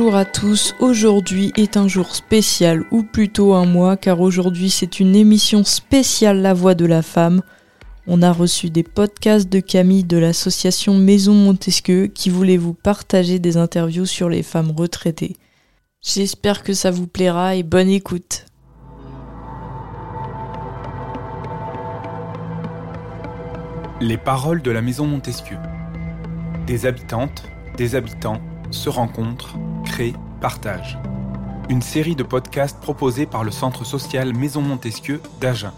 Bonjour à tous, aujourd'hui est un jour spécial, ou plutôt un mois, car aujourd'hui c'est une émission spéciale La Voix de la Femme. On a reçu des podcasts de Camille de l'association Maison Montesquieu qui voulait vous partager des interviews sur les femmes retraitées. J'espère que ça vous plaira et bonne écoute. Les paroles de la Maison Montesquieu. Des habitantes, des habitants se rencontrent, créent, partagent. Une série de podcasts proposés par le centre social Maison Montesquieu d'Agen.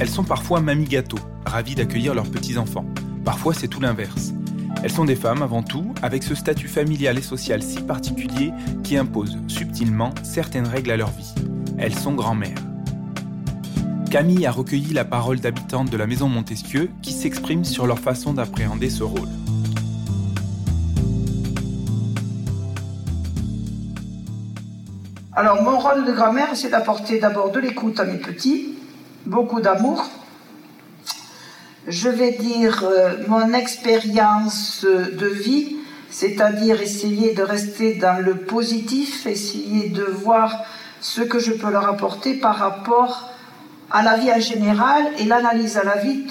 Elles sont parfois mamie gâteau, ravies d'accueillir leurs petits-enfants. Parfois c'est tout l'inverse. Elles sont des femmes avant tout, avec ce statut familial et social si particulier qui impose subtilement certaines règles à leur vie. Elles sont grand-mères. Camille a recueilli la parole d'habitantes de la maison Montesquieu qui s'expriment sur leur façon d'appréhender ce rôle. Alors, mon rôle de grand-mère, c'est d'apporter d'abord de l'écoute à mes petits, beaucoup d'amour. Je vais dire euh, mon expérience de vie, c'est-à-dire essayer de rester dans le positif, essayer de voir ce que je peux leur apporter par rapport à la vie en général et l'analyse à la vie,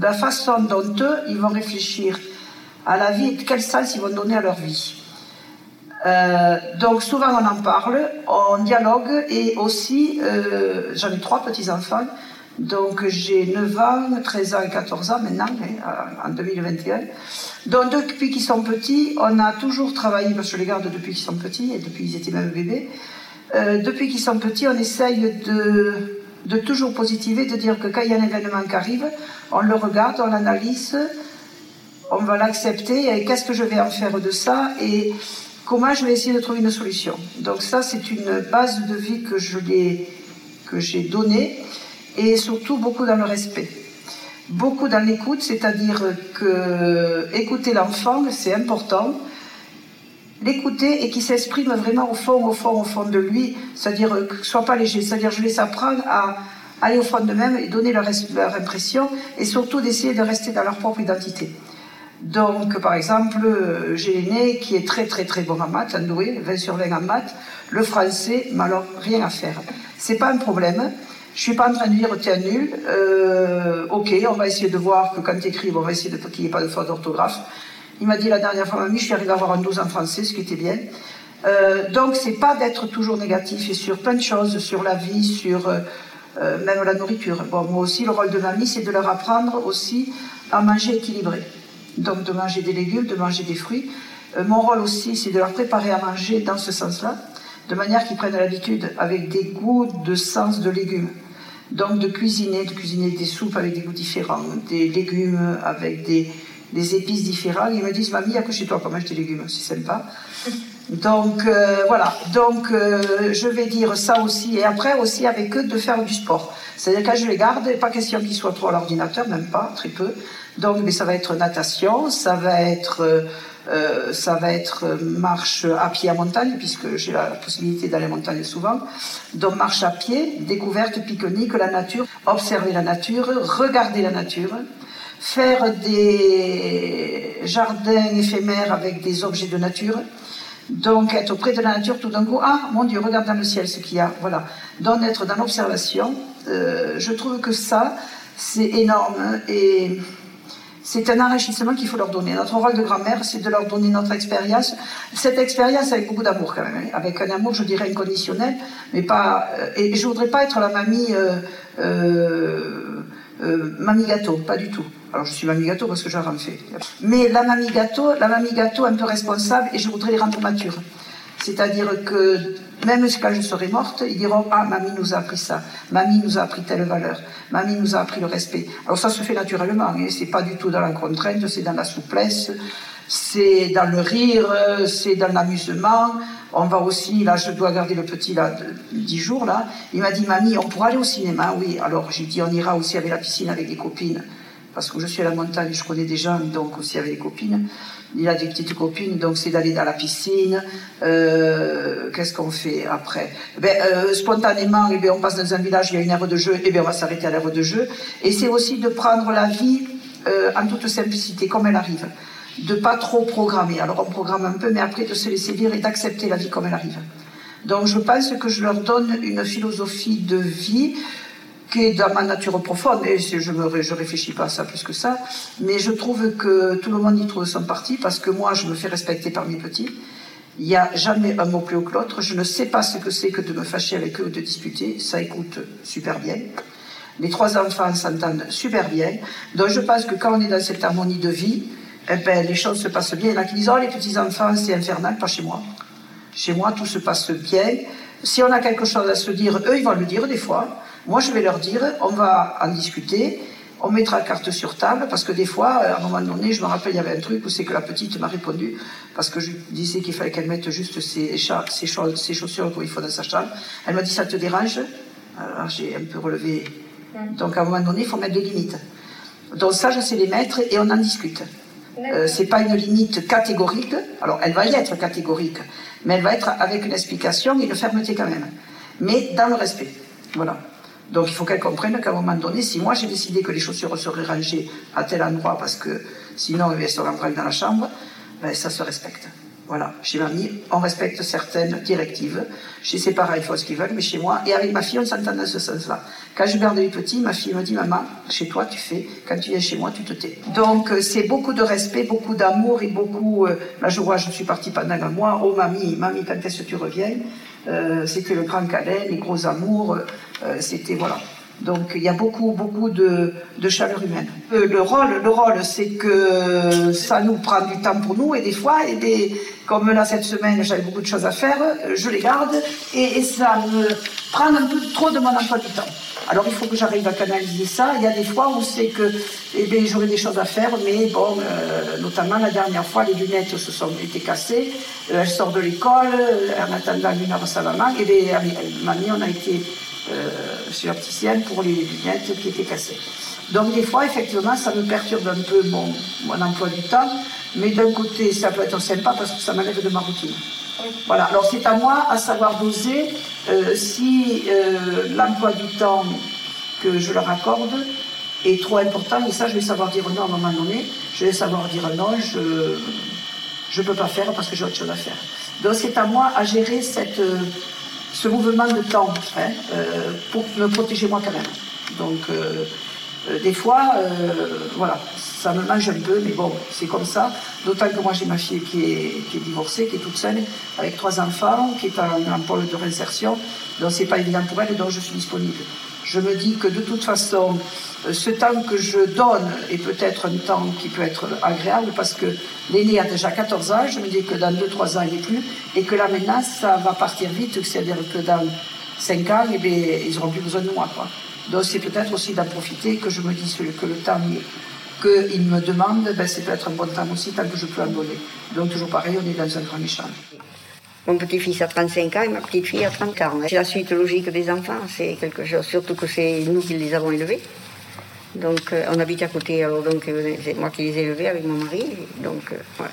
la façon dont eux, ils vont réfléchir à la vie et quel sens ils vont donner à leur vie. Euh, donc souvent on en parle, on dialogue et aussi, euh, j'en ai trois petits-enfants, donc j'ai 9 ans, 13 ans et 14 ans maintenant, hein, en 2021. Donc depuis qu'ils sont petits, on a toujours travaillé, parce que je les garde depuis qu'ils sont petits et depuis qu'ils étaient même bébés, euh, depuis qu'ils sont petits, on essaye de, de toujours positiver, de dire que quand il y a un événement qui arrive, on le regarde, on l'analyse, on va l'accepter et qu'est-ce que je vais en faire de ça et comment je vais essayer de trouver une solution. Donc ça, c'est une base de vie que je que j'ai donnée et surtout beaucoup dans le respect. Beaucoup dans l'écoute, c'est-à-dire que écouter l'enfant, c'est important. L'écouter et qu'il s'exprime vraiment au fond, au fond, au fond de lui, c'est-à-dire que ce soit pas léger, c'est-à-dire je les apprendre à aller au fond d'eux-mêmes et donner leur, leur impression et surtout d'essayer de rester dans leur propre identité. Donc, par exemple, j'ai l'aîné qui est très très très bon en maths, doué, 20 sur 20 en maths. Le français, mais alors rien à faire. C'est pas un problème. Je suis pas en train de dire es nul. Euh, ok, on va essayer de voir que quand tu écris, on va essayer de qu'il n'y ait pas de faute d'orthographe. Il m'a dit la dernière fois, mamie, je suis arrivé à avoir un 12 en français, ce qui était bien. Euh, donc, c'est pas d'être toujours négatif et sur plein de choses, sur la vie, sur euh, euh, même la nourriture. Bon, moi aussi, le rôle de mamie, c'est de leur apprendre aussi à manger équilibré donc de manger des légumes, de manger des fruits. Euh, mon rôle aussi, c'est de leur préparer à manger dans ce sens-là, de manière qu'ils prennent l'habitude avec des goûts de sens de légumes. Donc de cuisiner, de cuisiner des soupes avec des goûts différents, des légumes avec des, des épices différentes. Ils me disent, mamie, il n'y a que chez toi qu'on mange des légumes, c'est sympa. Donc euh, voilà, donc euh, je vais dire ça aussi, et après aussi avec eux de faire du sport. C'est-à-dire quand je les garde, pas question qu'ils soient trop à l'ordinateur, même pas, très peu. Donc mais ça va être natation, ça va être, euh, ça va être marche à pied à montagne, puisque j'ai la possibilité d'aller à montagne souvent. Donc marche à pied, découverte, pique-nique, la nature, observer la nature, regarder la nature faire des jardins éphémères avec des objets de nature, donc, être auprès de la nature tout d'un coup, ah mon Dieu, regarde dans le ciel ce qu'il y a. Voilà. Donc, être dans l'observation, euh, je trouve que ça, c'est énorme et c'est un enrichissement qu'il faut leur donner. Notre rôle de grand-mère, c'est de leur donner notre expérience. Cette expérience avec beaucoup d'amour, quand même. Hein. Avec un amour, je dirais, inconditionnel, mais pas. Euh, et je voudrais pas être la mamie. Euh, mamie gâteau, pas du tout. Alors je suis mamie gâteau parce que j'en fais. Mais la mamie gâteau, la mamie gâteau un peu responsable et je voudrais les rendre matures. C'est-à-dire que même quand je serai morte, ils diront Ah, mamie nous a appris ça, mamie nous a appris telle valeur, mamie nous a appris le respect. Alors ça se fait naturellement, hein, c'est pas du tout dans la contrainte, c'est dans la souplesse, c'est dans le rire, c'est dans l'amusement. On va aussi, là, je dois garder le petit, là, 10 jours, là. Il m'a dit, mamie, on pourra aller au cinéma, oui. Alors, j'ai dit, on ira aussi avec la piscine avec des copines. Parce que je suis à la montagne, je connais des gens, donc aussi avec des copines. Il a des petites copines, donc c'est d'aller dans la piscine. Euh, Qu'est-ce qu'on fait après? Ben, euh, Spontanément, eh bien, on passe dans un village, il y a une aire de jeu, et eh bien, on va s'arrêter à l'aire de jeu. Et c'est aussi de prendre la vie euh, en toute simplicité, comme elle arrive. De pas trop programmer. Alors on programme un peu, mais après de se laisser vivre et d'accepter la vie comme elle arrive. Donc je pense que je leur donne une philosophie de vie qui est dans ma nature profonde, et je ne réfléchis pas à ça plus que ça, mais je trouve que tout le monde y trouve son parti, parce que moi, je me fais respecter par mes petits. Il n'y a jamais un mot plus haut que l'autre. Je ne sais pas ce que c'est que de me fâcher avec eux ou de discuter. Ça écoute super bien. Les trois enfants s'entendent super bien. Donc je pense que quand on est dans cette harmonie de vie, eh ben, les choses se passent bien. Il y en a qui disent, oh, les petits-enfants, c'est infernal, pas chez moi. Chez moi, tout se passe bien. Si on a quelque chose à se dire, eux, ils vont le dire des fois. Moi, je vais leur dire, on va en discuter, on mettra carte sur table, parce que des fois, à un moment donné, je me rappelle, il y avait un truc où c'est que la petite m'a répondu, parce que je disais qu'il fallait qu'elle mette juste ses, ses, chaussures qu'il faut dans sa chambre. Elle m'a dit, ça te dérange? Alors j'ai un peu relevé. Donc à un moment donné, il faut mettre des limites. Donc ça, je sais les mettre et on en discute. Euh, c'est pas une limite catégorique. Alors, elle va y être catégorique, mais elle va être avec une explication et une fermeté quand même. Mais dans le respect. Voilà. Donc, il faut qu'elle comprenne qu'à un moment donné, si moi j'ai décidé que les chaussures seraient rangées à tel endroit parce que sinon elles seraient dans la chambre, ben, ça se respecte. Voilà, chez mamie, on respecte certaines directives. Chez ses parents, ils font ce qu'ils veulent, mais chez moi, et avec ma fille, on s'entend dans ce sens-là. Quand je garde les petits, ma fille me dit, maman, chez toi, tu fais, quand tu viens chez moi, tu te tais. Donc, euh, c'est beaucoup de respect, beaucoup d'amour et beaucoup, euh, là, je vois, je suis partie pendant un mois, oh, mamie, mamie, quand est-ce que tu reviens? Euh, c'était le grand câlin, les gros amours, c'était, voilà. Donc il y a beaucoup, beaucoup de, chaleur humaine. Euh, le rôle, le rôle, c'est que ça nous prend du temps pour nous et des fois, et des, comme là cette semaine, j'avais beaucoup de choses à faire, je les garde et, ça me prend un peu trop de mon emploi du temps. Alors il faut que j'arrive à canaliser ça. Il y a des fois où c'est que eh bien, j'aurais des choses à faire, mais bon, euh, notamment la dernière fois, les lunettes se sont été cassées. Euh, elle sort de l'école, en attendant une heure la maman, et bien, mamie, on a été euh, chez l'opticienne pour les lunettes qui étaient cassées. Donc des fois, effectivement, ça me perturbe un peu mon, mon emploi du temps, mais d'un côté, ça peut être sympa parce que ça m'enlève de ma routine. Voilà, alors c'est à moi à savoir doser euh, si euh, l'emploi du temps que je leur accorde est trop important, et ça je vais savoir dire non à un moment donné, je vais savoir dire non, je ne peux pas faire parce que j'ai autre chose à faire. Donc c'est à moi à gérer cette, ce mouvement de temps hein, euh, pour me protéger moi quand même. Donc, euh, euh, des fois, voilà, ça me mange un peu, mais bon, c'est comme ça. D'autant que moi, j'ai ma fille qui est, divorcée, qui est toute seule, avec trois enfants, qui est en, en pôle de réinsertion. Donc, c'est pas évident pour elle, donc je suis disponible. Je me dis que de toute façon, euh, ce temps que je donne est peut-être un temps qui peut être agréable parce que l'aîné a déjà 14 ans, je me dis que dans 2-3 ans il n'est plus, et que là maintenant ça va partir vite, c'est-à-dire que dans 5 ans, eh ils n'auront plus besoin de moi. Donc c'est peut-être aussi d'en profiter, que je me dise que le temps qu'ils me demandent, ben, c'est peut-être un bon temps aussi, tant que je peux en donner. Donc toujours pareil, on est dans un grand échange. Mon petit-fils a 35 ans et ma petite-fille a 30 ans. C'est la suite logique des enfants, c'est quelque chose, surtout que c'est nous qui les avons élevés. Donc euh, on habite à côté, alors donc euh, c'est moi qui les ai élevés avec mon mari. Donc euh,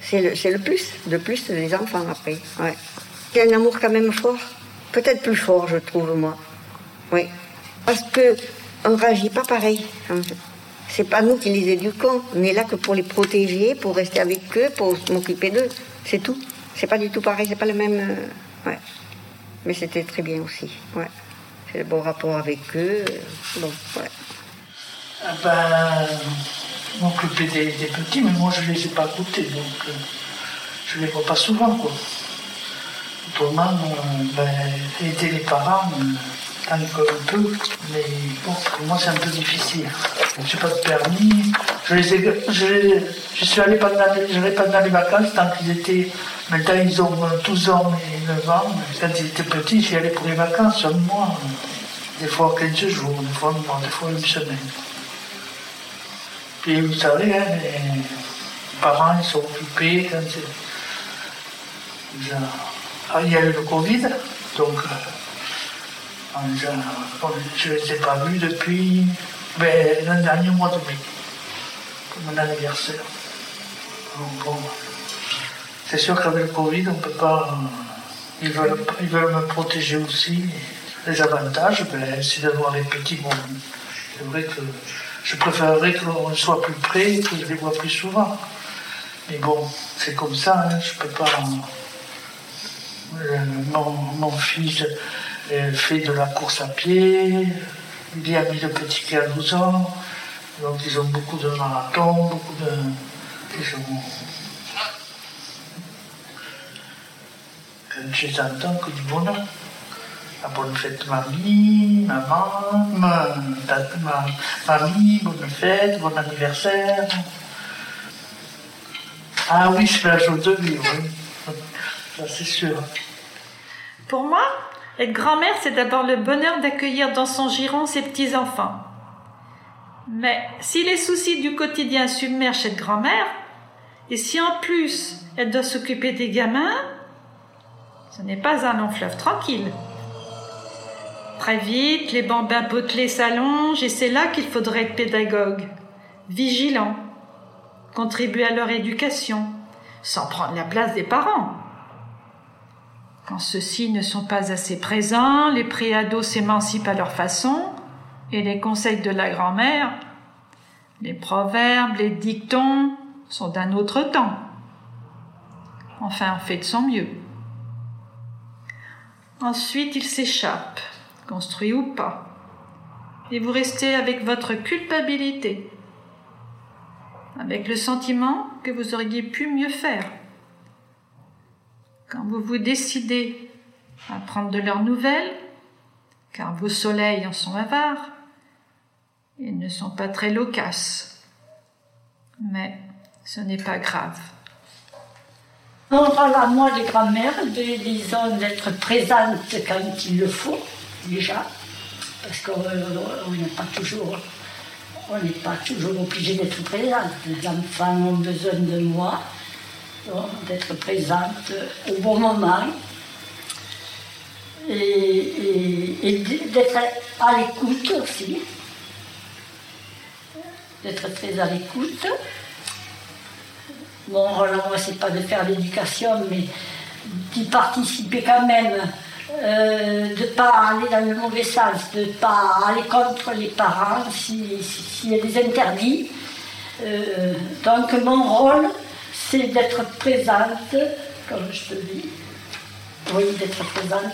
c'est le, le, plus, de plus des enfants après. Ouais. C'est un amour quand même fort, peut-être plus fort je trouve moi. Oui, parce que on réagit pas pareil. C'est pas nous qui les éduquons, on est là que pour les protéger, pour rester avec eux, pour m'occuper d'eux, c'est tout. C'est pas du tout pareil, c'est pas le même. Euh, ouais. Mais c'était très bien aussi. Ouais. C'est le bon rapport avec eux. Bon, ouais. Ah ben, m'occuper des, des, petits, mais moi je les ai pas goûtés, donc euh, je les vois pas souvent, quoi. Autrement, euh, ben, aider les parents, qu'on peut, mais bon, pour moi c'est un peu difficile. Je n'ai pas permis, je les ai, je, je suis allé pendant, je les vacances tant qu'ils étaient Maintenant, ils ont 12 ans et 9 ans. Quand ils étaient petits, j'y allais pour les vacances, un mois. Des fois 15 jours, des fois des fois une semaine. Puis vous savez, hein, parents ils sont occupés. Quand ah, il y a eu le Covid, donc je ne les ai pas vus depuis l'an dernier mois de mai, pour mon anniversaire. bon, c'est sûr qu'avec le Covid, on ne peut pas. Ils, veulent, ils veulent me protéger aussi. Les avantages, ben, c'est d'avoir les petits bons. C'est vrai que je préférerais qu'on soit plus près que je les vois plus souvent. Mais bon, c'est comme ça, hein, je ne peux pas. Euh, mon, fils euh, fait de la course à pied, il a mis le petit qui a 12 ans, donc ils ont beaucoup de marathons, beaucoup de. Ils ont... Je que du bonheur. La bonne fête mamie, maman, ma, ma, mamie, bonne fête, bon anniversaire. Ah oui, c'est la joie de vie, oui. Ça c'est sûr. Pour moi, être grand-mère, c'est d'abord le bonheur d'accueillir dans son giron ses petits-enfants. Mais si les soucis du quotidien submergent cette grand-mère, et si en plus elle doit s'occuper des gamins, ce n'est pas un long fleuve tranquille. Très vite, les bambins potelés s'allongent et c'est là qu'il faudrait être pédagogue, vigilant, contribuer à leur éducation, sans prendre la place des parents. Quand ceux-ci ne sont pas assez présents, les préados s'émancipent à leur façon, et les conseils de la grand-mère, les proverbes, les dictons sont d'un autre temps. Enfin, on fait de son mieux. Ensuite, ils s'échappent, construits ou pas, et vous restez avec votre culpabilité, avec le sentiment que vous auriez pu mieux faire. Quand vous vous décidez à prendre de leurs nouvelles, car vos soleils en sont avares, ils ne sont pas très loquaces. Mais ce n'est pas grave. On parle à moi, les grand-mères, disons d'être présente quand il le faut, déjà, parce qu'on n'est pas toujours, on toujours obligé d'être présente. Les enfants ont besoin de moi, d'être présente au bon moment et, d'être à l'écoute aussi, d'être très à l'écoute. Mon rôle à moi, c'est pas de faire l'éducation, mais d'y participer quand même, euh, de ne pas aller dans le mauvais sens, de ne pas aller contre les parents s'il y a interdits. Euh, donc mon rôle, c'est d'être présente, comme je te dis. Oui, d'être présente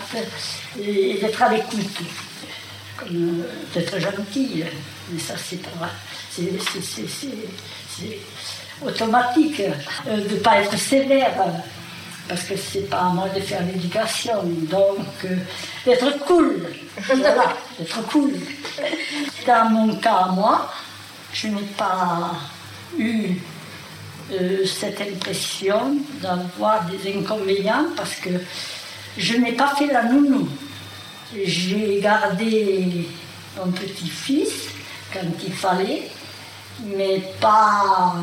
et, d'être à l'écoute. Comme d'être gentille. Mais ça, c'est pas. C'est automatique. Euh, de ne pas être sévère. Parce que c'est pas à moi de faire l'éducation. Donc, euh, d'être cool. Voilà, d'être cool. Dans mon cas, moi, je n'ai pas eu euh, cette impression d'avoir des inconvénients parce que je n'ai pas fait la nounou. J'ai gardé mon petit-fils quand il fallait, mais pas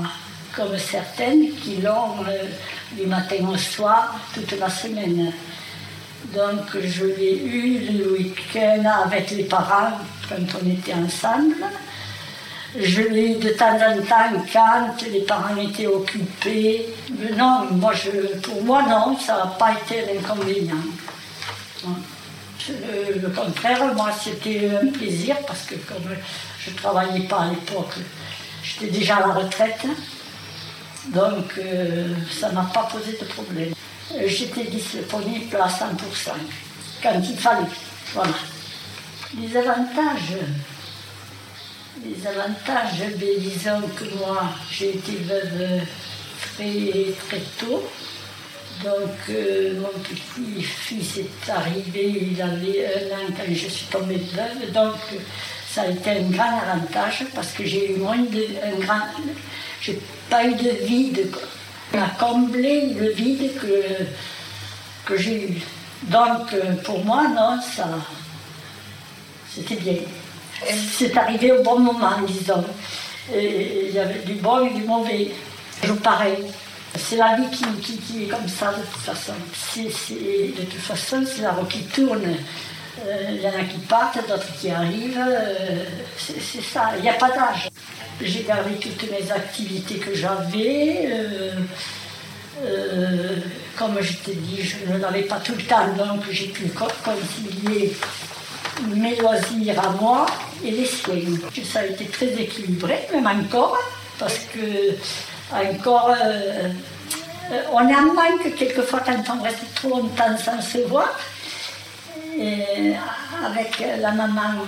comme certaines qui l'ont euh, du matin au soir toute la semaine. Donc je l'ai eu le week-end avec les parents quand on était ensemble. Je l'ai de temps en temps quand les parents étaient occupés. Mais non, moi, pour moi, non, ça n'a pas été un inconvénient. Le, contraire, moi, c'était un plaisir parce que comme je ne travaillais pas à l'époque, j'étais déjà à la retraite. Donc, euh, ça ne m'a pas posé de problème. J'étais disponible à 100% quand il fallait. Voilà. Les avantages, les avantages, disons que moi, j'ai été veuve très, très tôt. Donc, euh, mon petit-fils est arrivé, il avait un an quand je suis tombée veuve. Donc, ça a été un grand avantage parce que j'ai eu moins de. Un grand, j'ai pas eu de vide. On a comblé le vide que, que j'ai eu. Donc, pour moi, non, ça. C'était bien. C'est arrivé au bon moment, disons. il y avait du bon et du mauvais. Toujours pareil. C'est la vie qui, qui, est comme ça de toute façon. de toute façon, c'est la roue qui tourne. Euh, il y en a qui partent, d'autres qui arrivent. Euh, c'est ça, il n'y a pas d'âge. J'ai gardé toutes mes activités que j'avais. Euh, comme je t'ai dit, je n'avais pas tout le temps, donc j'ai pu concilier mes loisirs à moi et les siens. Ça a été très équilibré, même encore, parce que encore, on est en manque quelquefois quand on reste trop longtemps sans se voir. Et avec la maman,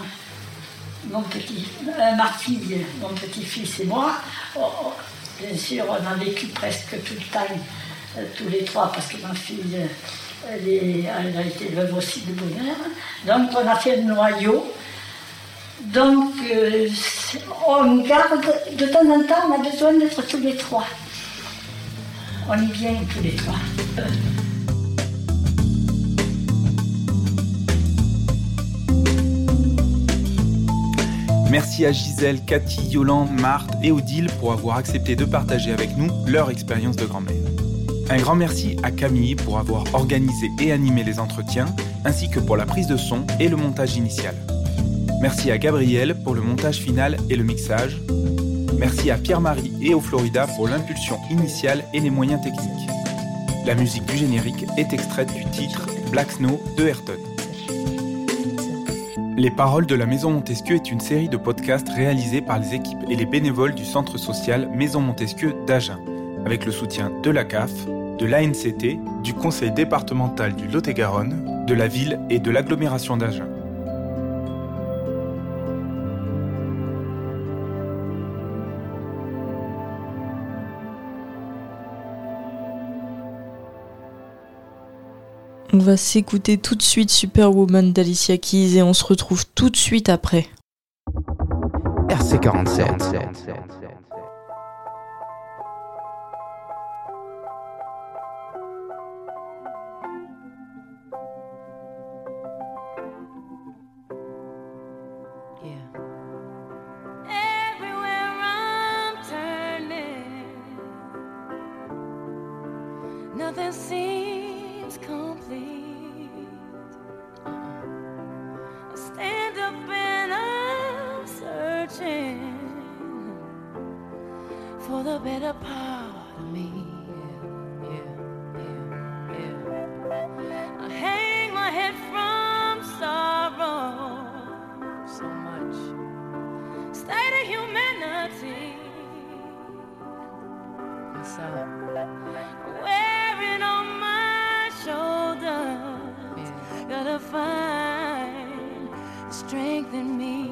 mon petit, euh, ma fille, mon petit-fils et moi, oh, oh, bien sûr, on a vécu presque tout le temps, euh, tous les trois, parce que ma fille, elle, a été veuve aussi de bonheur. Donc, on a fait le noyau. Donc, euh, on garde, de temps en temps, on a besoin d'être tous les trois. On y vient tous les trois. Merci à Gisèle, Cathy, Yolande, Marthe et Odile pour avoir accepté de partager avec nous leur expérience de grand-mère. Un grand merci à Camille pour avoir organisé et animé les entretiens, ainsi que pour la prise de son et le montage initial. Merci à Gabriel pour le montage final et le mixage. Merci à Pierre-Marie et au Florida pour l'impulsion initiale et les moyens techniques. La musique du générique est extraite du titre Black Snow de Ayrton. Les Paroles de la Maison Montesquieu est une série de podcasts réalisés par les équipes et les bénévoles du centre social Maison Montesquieu d'Agen, avec le soutien de la CAF, de l'ANCT, du conseil départemental du Lot-et-Garonne, de la ville et de l'agglomération d'Agen. On va s'écouter tout de suite Superwoman d'Alicia Keys et on se retrouve tout de suite après. RC47. Nothing seems complete. I stand up and I'm searching for the better part of me. Yeah, yeah, yeah, I hang my head from sorrow so much. State of humanity. What's up? strengthen me.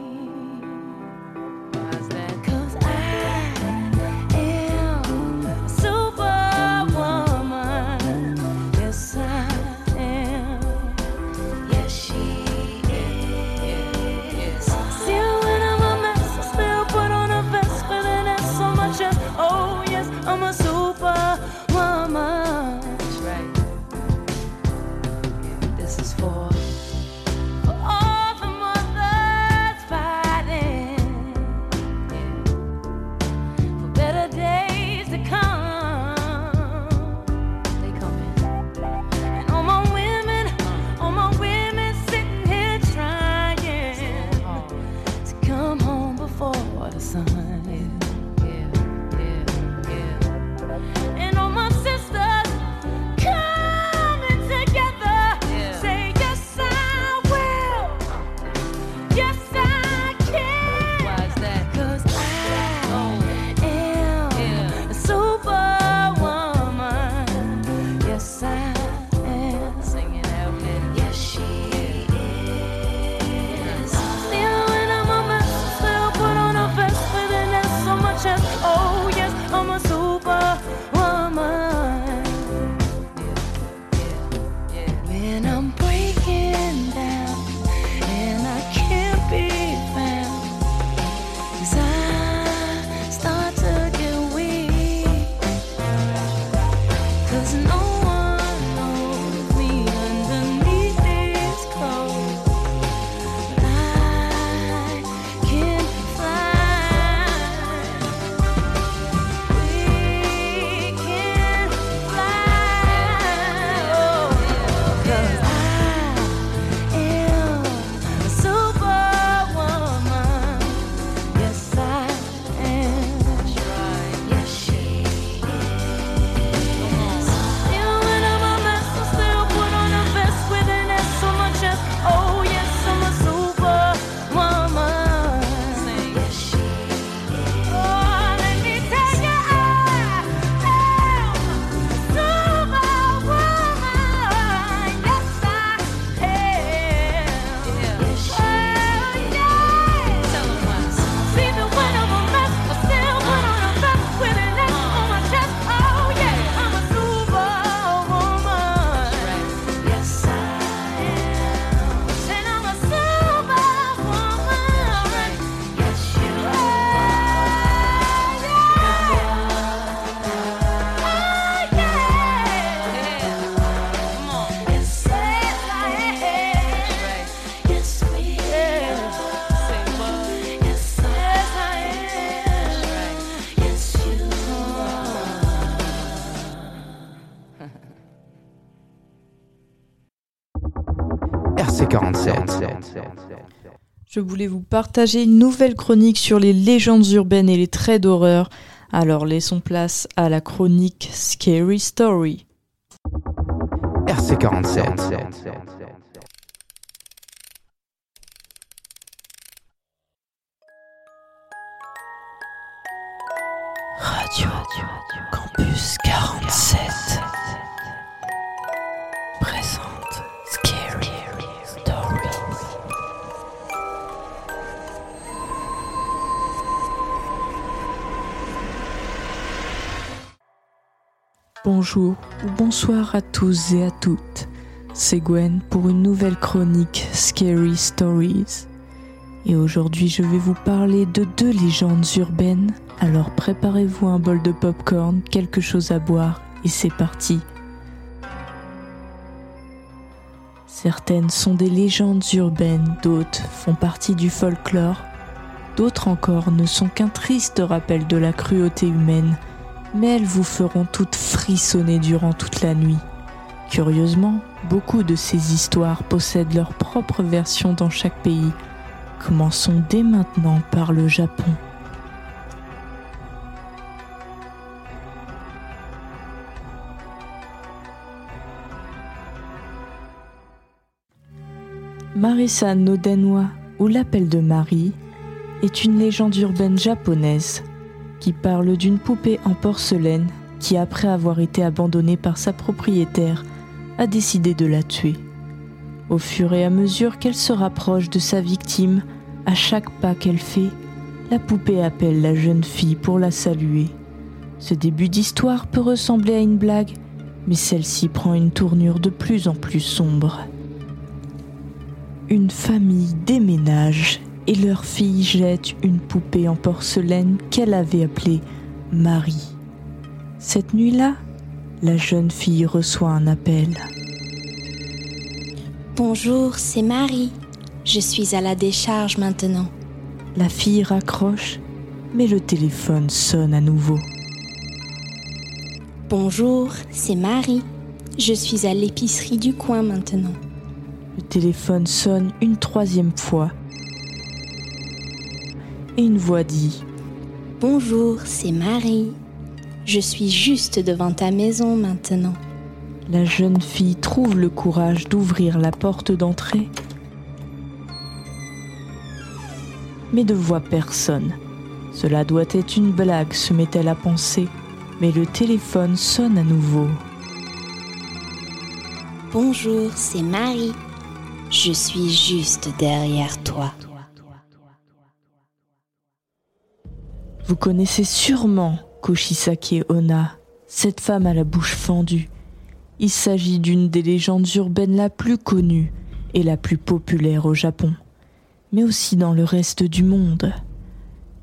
Voulais vous partager une nouvelle chronique sur les légendes urbaines et les traits d'horreur? Alors laissons place à la chronique Scary Story. RC47. Radio Campus 47 présente Bonjour ou bonsoir à tous et à toutes. C'est Gwen pour une nouvelle chronique Scary Stories. Et aujourd'hui, je vais vous parler de deux légendes urbaines. Alors préparez-vous un bol de popcorn, quelque chose à boire et c'est parti. Certaines sont des légendes urbaines, d'autres font partie du folklore, d'autres encore ne sont qu'un triste rappel de la cruauté humaine, mais elles vous feront toutes frissonner durant toute la nuit. Curieusement, beaucoup de ces histoires possèdent leur propre version dans chaque pays. Commençons dès maintenant par le Japon. Marissa no Denwa, ou l'appel de Marie, est une légende urbaine japonaise qui parle d'une poupée en porcelaine qui, après avoir été abandonnée par sa propriétaire, a décidé de la tuer. Au fur et à mesure qu'elle se rapproche de sa victime, à chaque pas qu'elle fait, la poupée appelle la jeune fille pour la saluer. Ce début d'histoire peut ressembler à une blague, mais celle-ci prend une tournure de plus en plus sombre. Une famille déménage et leur fille jette une poupée en porcelaine qu'elle avait appelée Marie. Cette nuit-là, la jeune fille reçoit un appel. Bonjour, c'est Marie. Je suis à la décharge maintenant. La fille raccroche, mais le téléphone sonne à nouveau. Bonjour, c'est Marie. Je suis à l'épicerie du coin maintenant. Le téléphone sonne une troisième fois. Et une voix dit Bonjour, c'est Marie. Je suis juste devant ta maison maintenant. La jeune fille trouve le courage d'ouvrir la porte d'entrée, mais ne voit personne. Cela doit être une blague, se met-elle à penser, mais le téléphone sonne à nouveau. Bonjour, c'est Marie. Je suis juste derrière toi. Vous connaissez sûrement Koshisake Ona, cette femme à la bouche fendue. Il s'agit d'une des légendes urbaines la plus connue et la plus populaire au Japon, mais aussi dans le reste du monde.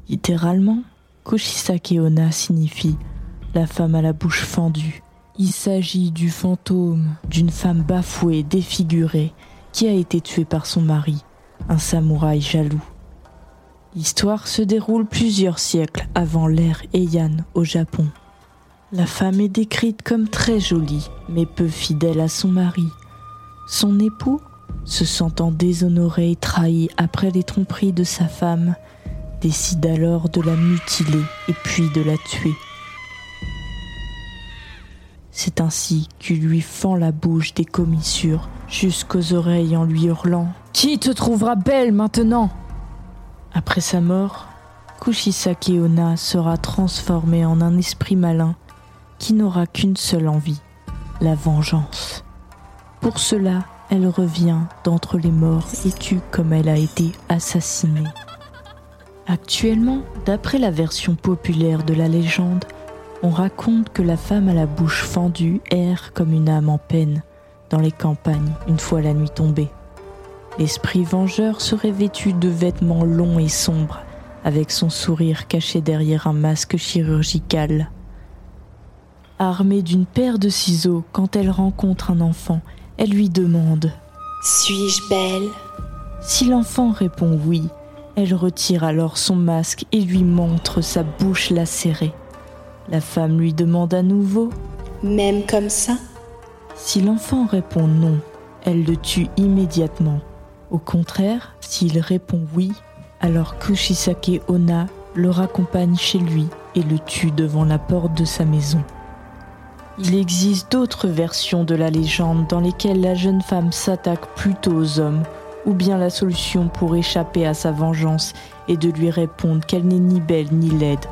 Littéralement, Koshisake Ona signifie la femme à la bouche fendue. Il s'agit du fantôme d'une femme bafouée, défigurée, qui a été tuée par son mari, un samouraï jaloux. L'histoire se déroule plusieurs siècles avant l'ère Heian au Japon. La femme est décrite comme très jolie, mais peu fidèle à son mari. Son époux, se sentant déshonoré et trahi après les tromperies de sa femme, décide alors de la mutiler et puis de la tuer. C'est ainsi qu'il lui fend la bouche des commissures jusqu'aux oreilles en lui hurlant ⁇ Qui te trouvera belle maintenant ?⁇ Après sa mort, Kushisake Onna sera transformée en un esprit malin qui n'aura qu'une seule envie, la vengeance. Pour cela, elle revient d'entre les morts et tue comme elle a été assassinée. Actuellement, d'après la version populaire de la légende, on raconte que la femme à la bouche fendue erre comme une âme en peine dans les campagnes une fois la nuit tombée. L'esprit vengeur serait vêtu de vêtements longs et sombres, avec son sourire caché derrière un masque chirurgical. Armée d'une paire de ciseaux, quand elle rencontre un enfant, elle lui demande Suis-je belle? Si l'enfant répond oui, elle retire alors son masque et lui montre sa bouche lacérée. La femme lui demande à nouveau Même comme ça? Si l'enfant répond non, elle le tue immédiatement. Au contraire, s'il répond oui, alors Kushisake Ona le raccompagne chez lui et le tue devant la porte de sa maison. Il existe d'autres versions de la légende dans lesquelles la jeune femme s'attaque plutôt aux hommes, ou bien la solution pour échapper à sa vengeance est de lui répondre qu'elle n'est ni belle ni laide,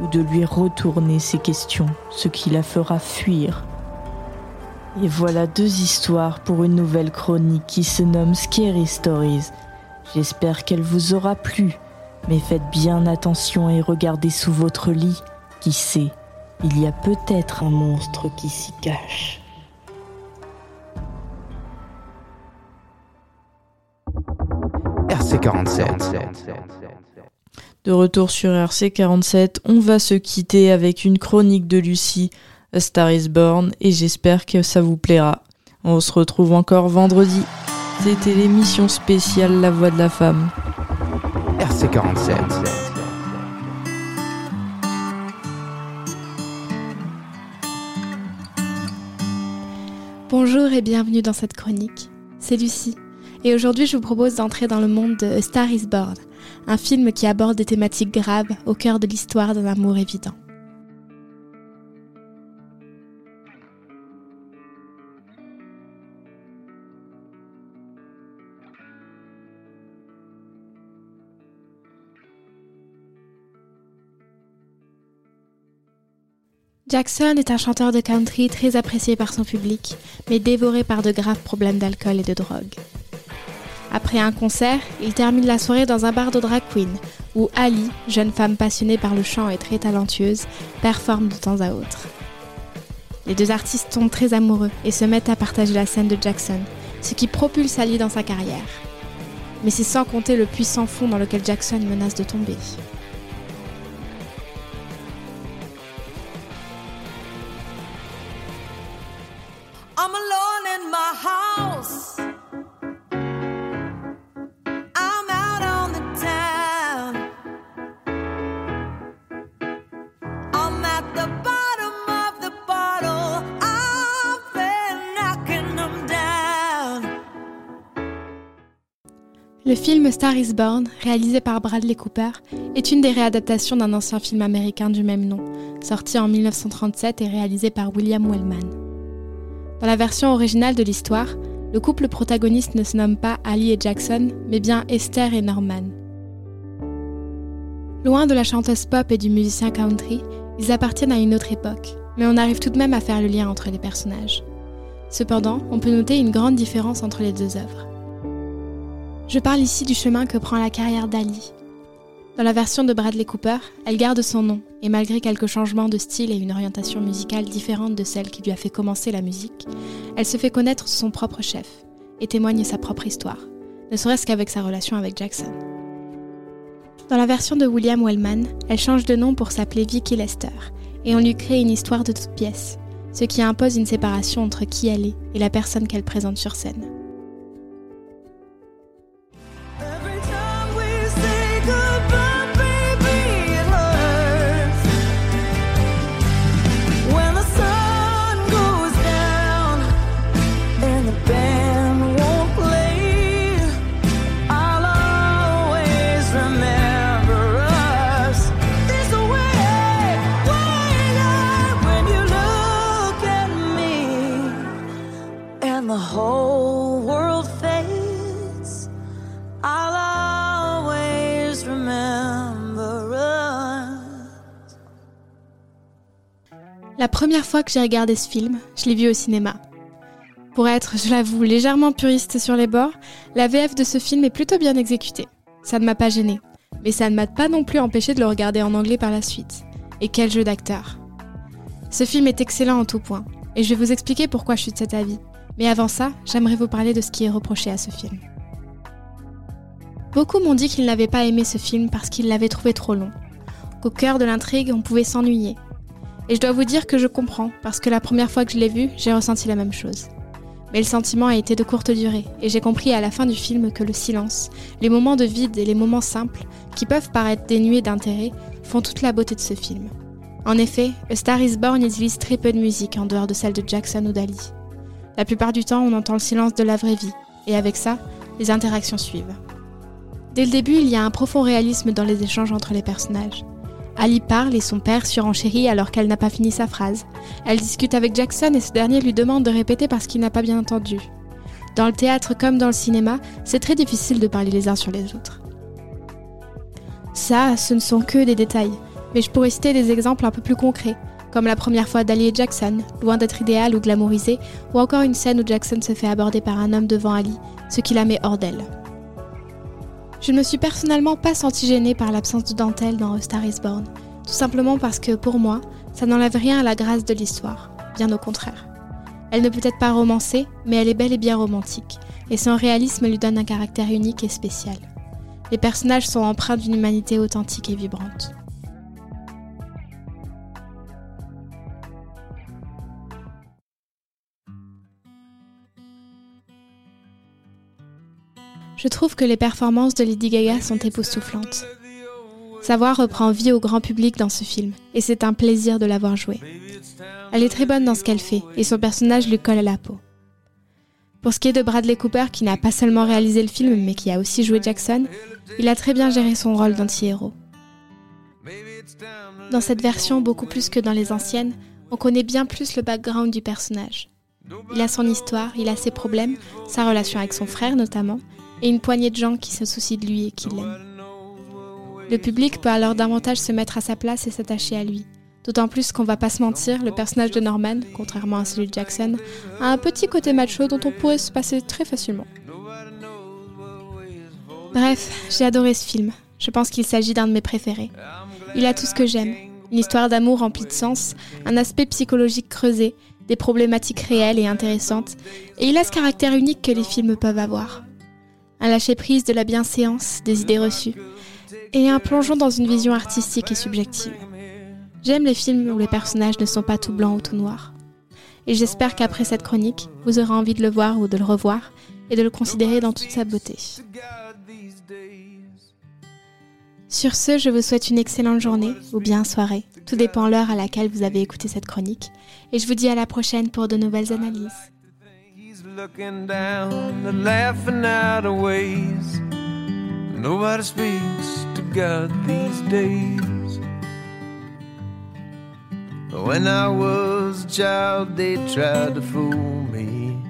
ou de lui retourner ses questions, ce qui la fera fuir. Et voilà deux histoires pour une nouvelle chronique qui se nomme Scary Stories. J'espère qu'elle vous aura plu, mais faites bien attention et regardez sous votre lit. Qui sait il y a peut-être un monstre qui s'y cache. RC47. De retour sur RC47, on va se quitter avec une chronique de Lucie, A Star is Born, et j'espère que ça vous plaira. On se retrouve encore vendredi. C'était l'émission spéciale La Voix de la Femme. RC47. Bonjour et bienvenue dans cette chronique. C'est Lucie. Et aujourd'hui, je vous propose d'entrer dans le monde de A Star is Born, un film qui aborde des thématiques graves au cœur de l'histoire d'un amour évident. Jackson est un chanteur de country très apprécié par son public, mais dévoré par de graves problèmes d'alcool et de drogue. Après un concert, il termine la soirée dans un bar de drag queen, où Ali, jeune femme passionnée par le chant et très talentueuse, performe de temps à autre. Les deux artistes tombent très amoureux et se mettent à partager la scène de Jackson, ce qui propulse Ali dans sa carrière. Mais c'est sans compter le puissant fond dans lequel Jackson menace de tomber. Le film Star is Born, réalisé par Bradley Cooper, est une des réadaptations d'un ancien film américain du même nom, sorti en 1937 et réalisé par William Wellman. Dans la version originale de l'histoire, le couple protagoniste ne se nomme pas Ali et Jackson, mais bien Esther et Norman. Loin de la chanteuse pop et du musicien country, ils appartiennent à une autre époque, mais on arrive tout de même à faire le lien entre les personnages. Cependant, on peut noter une grande différence entre les deux œuvres. Je parle ici du chemin que prend la carrière d'Ali. Dans la version de Bradley Cooper, elle garde son nom, et malgré quelques changements de style et une orientation musicale différente de celle qui lui a fait commencer la musique, elle se fait connaître sous son propre chef, et témoigne sa propre histoire, ne serait-ce qu'avec sa relation avec Jackson. Dans la version de William Wellman, elle change de nom pour s'appeler Vicky Lester, et on lui crée une histoire de toute pièce, ce qui impose une séparation entre qui elle est et la personne qu'elle présente sur scène. The whole world fades. I'll always remember. La première fois que j'ai regardé ce film, je l'ai vu au cinéma. Pour être, je l'avoue, légèrement puriste sur les bords, la VF de ce film est plutôt bien exécutée. Ça ne m'a pas gêné, mais ça ne m'a pas non plus empêché de le regarder en anglais par la suite. Et quel jeu d'acteur Ce film est excellent en tout point, et je vais vous expliquer pourquoi je suis de cet avis. Mais avant ça, j'aimerais vous parler de ce qui est reproché à ce film. Beaucoup m'ont dit qu'ils n'avaient pas aimé ce film parce qu'ils l'avaient trouvé trop long, qu'au cœur de l'intrigue, on pouvait s'ennuyer. Et je dois vous dire que je comprends, parce que la première fois que je l'ai vu, j'ai ressenti la même chose. Mais le sentiment a été de courte durée, et j'ai compris à la fin du film que le silence, les moments de vide et les moments simples, qui peuvent paraître dénués d'intérêt, font toute la beauté de ce film. En effet, A Star is Born utilise très peu de musique en dehors de celle de Jackson ou d'Ali. La plupart du temps, on entend le silence de la vraie vie, et avec ça, les interactions suivent. Dès le début, il y a un profond réalisme dans les échanges entre les personnages. Ali parle et son père surenchérit alors qu'elle n'a pas fini sa phrase. Elle discute avec Jackson et ce dernier lui demande de répéter parce qu'il n'a pas bien entendu. Dans le théâtre comme dans le cinéma, c'est très difficile de parler les uns sur les autres. Ça, ce ne sont que des détails, mais je pourrais citer des exemples un peu plus concrets, comme la première fois d'Ali et Jackson, loin d'être idéal ou glamourisé, ou encore une scène où Jackson se fait aborder par un homme devant Ali, ce qui la met hors d'elle. Je ne me suis personnellement pas sentie gênée par l'absence de dentelle dans Star is Born, tout simplement parce que pour moi, ça n'enlève rien à la grâce de l'histoire, bien au contraire. Elle ne peut être pas romancée, mais elle est bel et bien romantique, et son réalisme lui donne un caractère unique et spécial. Les personnages sont empreints d'une humanité authentique et vibrante. Je trouve que les performances de Lady Gaga sont époustouflantes. Sa voix reprend vie au grand public dans ce film, et c'est un plaisir de l'avoir jouée. Elle est très bonne dans ce qu'elle fait, et son personnage lui colle à la peau. Pour ce qui est de Bradley Cooper, qui n'a pas seulement réalisé le film, mais qui a aussi joué Jackson, il a très bien géré son rôle d'anti-héros. Dans cette version, beaucoup plus que dans les anciennes, on connaît bien plus le background du personnage. Il a son histoire, il a ses problèmes, sa relation avec son frère notamment, et une poignée de gens qui se soucient de lui et qui l'aiment. Le public peut alors davantage se mettre à sa place et s'attacher à lui. D'autant plus qu'on va pas se mentir, le personnage de Norman, contrairement à celui de Jackson, a un petit côté macho dont on pourrait se passer très facilement. Bref, j'ai adoré ce film. Je pense qu'il s'agit d'un de mes préférés. Il a tout ce que j'aime. Une histoire d'amour remplie de sens, un aspect psychologique creusé, des problématiques réelles et intéressantes, et il a ce caractère unique que les films peuvent avoir. Un lâcher-prise de la bienséance, des idées reçues, et un plongeon dans une vision artistique et subjective. J'aime les films où les personnages ne sont pas tout blancs ou tout noirs. Et j'espère qu'après cette chronique, vous aurez envie de le voir ou de le revoir et de le considérer dans toute sa beauté. Sur ce, je vous souhaite une excellente journée ou bien soirée, tout dépend l'heure à laquelle vous avez écouté cette chronique, et je vous dis à la prochaine pour de nouvelles analyses. Looking down and laughing out of ways. Nobody speaks to God these days. When I was a child, they tried to fool me.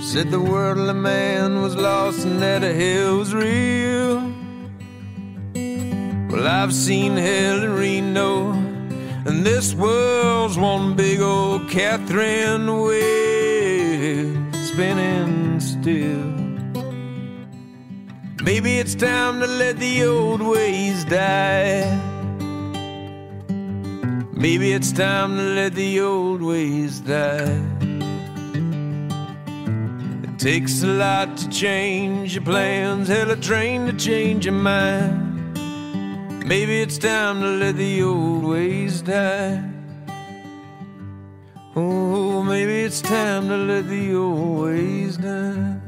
Said the worldly man was lost and that hell was real. Well, I've seen hell in Reno, and this world's one big old Catherine wheel spinning still. Maybe it's time to let the old ways die. Maybe it's time to let the old ways die. It takes a lot to change your plans, hell, a train to change your mind. Maybe it's time to let the old ways die. Oh, maybe it's time to let the old ways die.